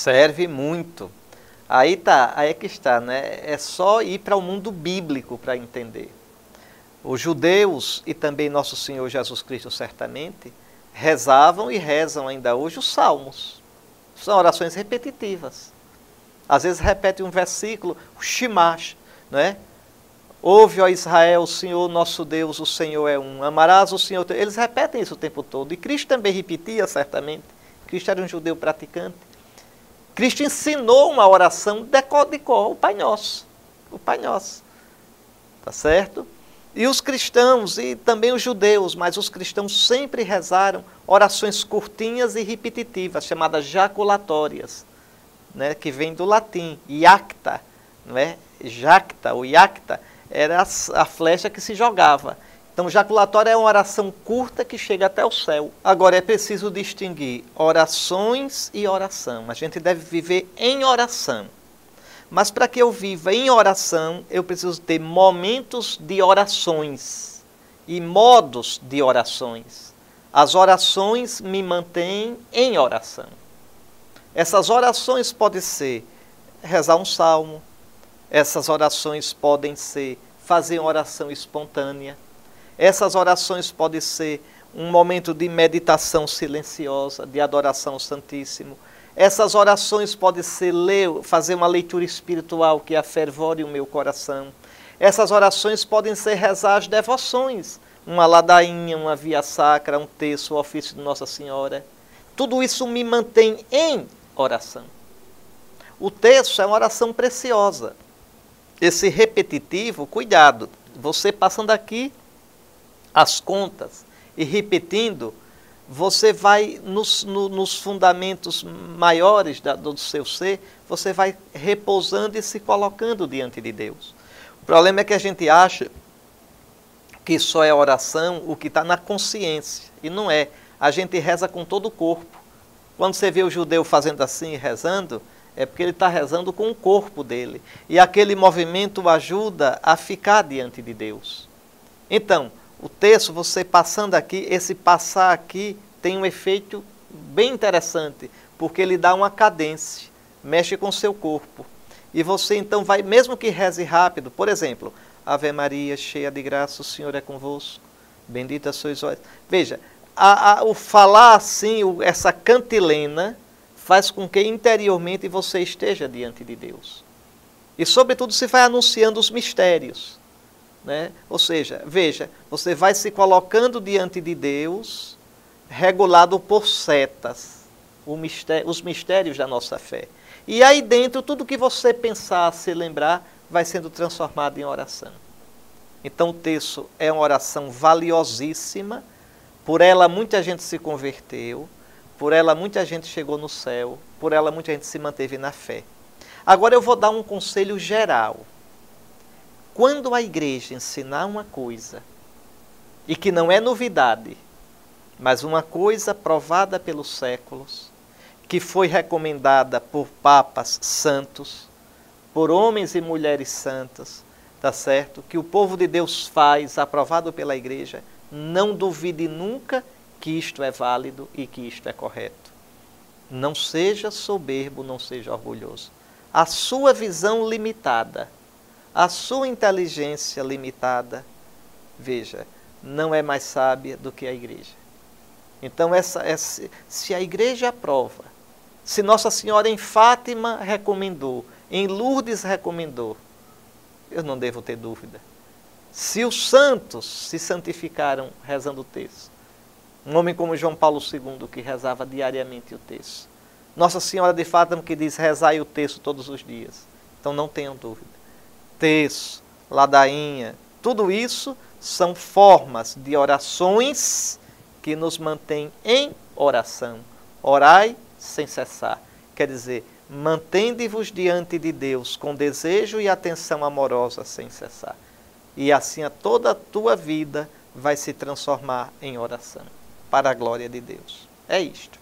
Serve muito. Aí tá, aí é que está, né? É só ir para o mundo bíblico para entender. Os judeus e também nosso Senhor Jesus Cristo certamente rezavam e rezam ainda hoje os salmos. São orações repetitivas. Às vezes repete um versículo, o Shimash, né? Ouve, ó Israel, o Senhor nosso Deus, o Senhor é um. Amarás o Senhor. Eles repetem isso o tempo todo. E Cristo também repetia, certamente. Cristo era um judeu praticante. Cristo ensinou uma oração de cor, de cor, o Pai Nosso. O Pai Nosso. Tá certo? E os cristãos, e também os judeus, mas os cristãos sempre rezaram orações curtinhas e repetitivas, chamadas jaculatórias, né, que vem do latim, iacta, não é? Jacta, ou iacta, era a, flecha que se jogava. Então, jaculatória é uma oração curta que chega até o céu. Agora, é preciso distinguir orações e oração. A gente deve viver em oração. Mas para que eu viva em oração, eu preciso ter momentos de orações e modos de orações. As orações me mantêm em oração. Essas orações podem ser rezar um salmo, essas orações podem ser fazer uma oração espontânea, essas orações podem ser um momento de meditação silenciosa, de adoração ao Santíssimo. Essas orações podem ser ler, fazer uma leitura espiritual que afervore o meu coração. Essas orações podem ser rezar as devoções, uma ladainha, uma via sacra, um texto, o ofício de Nossa Senhora. Tudo isso me mantém em oração. O texto é uma oração preciosa. Esse repetitivo, cuidado, você passando aqui as contas e repetindo, você vai nos, no, nos fundamentos maiores da, do seu ser, você vai repousando e se colocando diante de Deus. O problema é que a gente acha que só é oração o que está na consciência, e não é. A gente reza com todo o corpo. Quando você vê o judeu fazendo assim, rezando, é porque ele está rezando com o corpo dele. E aquele movimento ajuda a ficar diante de Deus. Então, o texto, você passando aqui, esse passar aqui tem um efeito bem interessante, porque ele dá uma cadência, mexe com o seu corpo. E você então vai, mesmo que reze rápido, por exemplo, Ave Maria, cheia de graça, o Senhor é convosco, bendita sois vós. Veja, a, a, o falar assim, o, essa cantilena, faz com que interiormente você esteja diante de Deus. E, sobretudo, se vai anunciando os mistérios. Né? Ou seja, veja, você vai se colocando diante de Deus, regulado por setas, mistério, os mistérios da nossa fé. E aí dentro, tudo que você pensar, se lembrar, vai sendo transformado em oração. Então o texto é uma oração valiosíssima, por ela muita gente se converteu, por ela muita gente chegou no céu, por ela muita gente se manteve na fé. Agora eu vou dar um conselho geral. Quando a igreja ensinar uma coisa, e que não é novidade, mas uma coisa provada pelos séculos, que foi recomendada por papas santos, por homens e mulheres santas, tá certo? Que o povo de Deus faz, aprovado pela igreja, não duvide nunca que isto é válido e que isto é correto. Não seja soberbo, não seja orgulhoso. A sua visão limitada, a sua inteligência limitada, veja, não é mais sábia do que a igreja. Então, essa, essa, se a igreja aprova, se Nossa Senhora em Fátima recomendou, em Lourdes recomendou, eu não devo ter dúvida. Se os santos se santificaram rezando o texto, um homem como João Paulo II, que rezava diariamente o texto. Nossa Senhora de Fátima, que diz rezai o texto todos os dias. Então não tenham dúvida. Texto, ladainha, tudo isso são formas de orações que nos mantêm em oração. Orai sem cessar. Quer dizer, mantende-vos diante de Deus com desejo e atenção amorosa sem cessar. E assim a toda a tua vida vai se transformar em oração para a glória de Deus. É isto.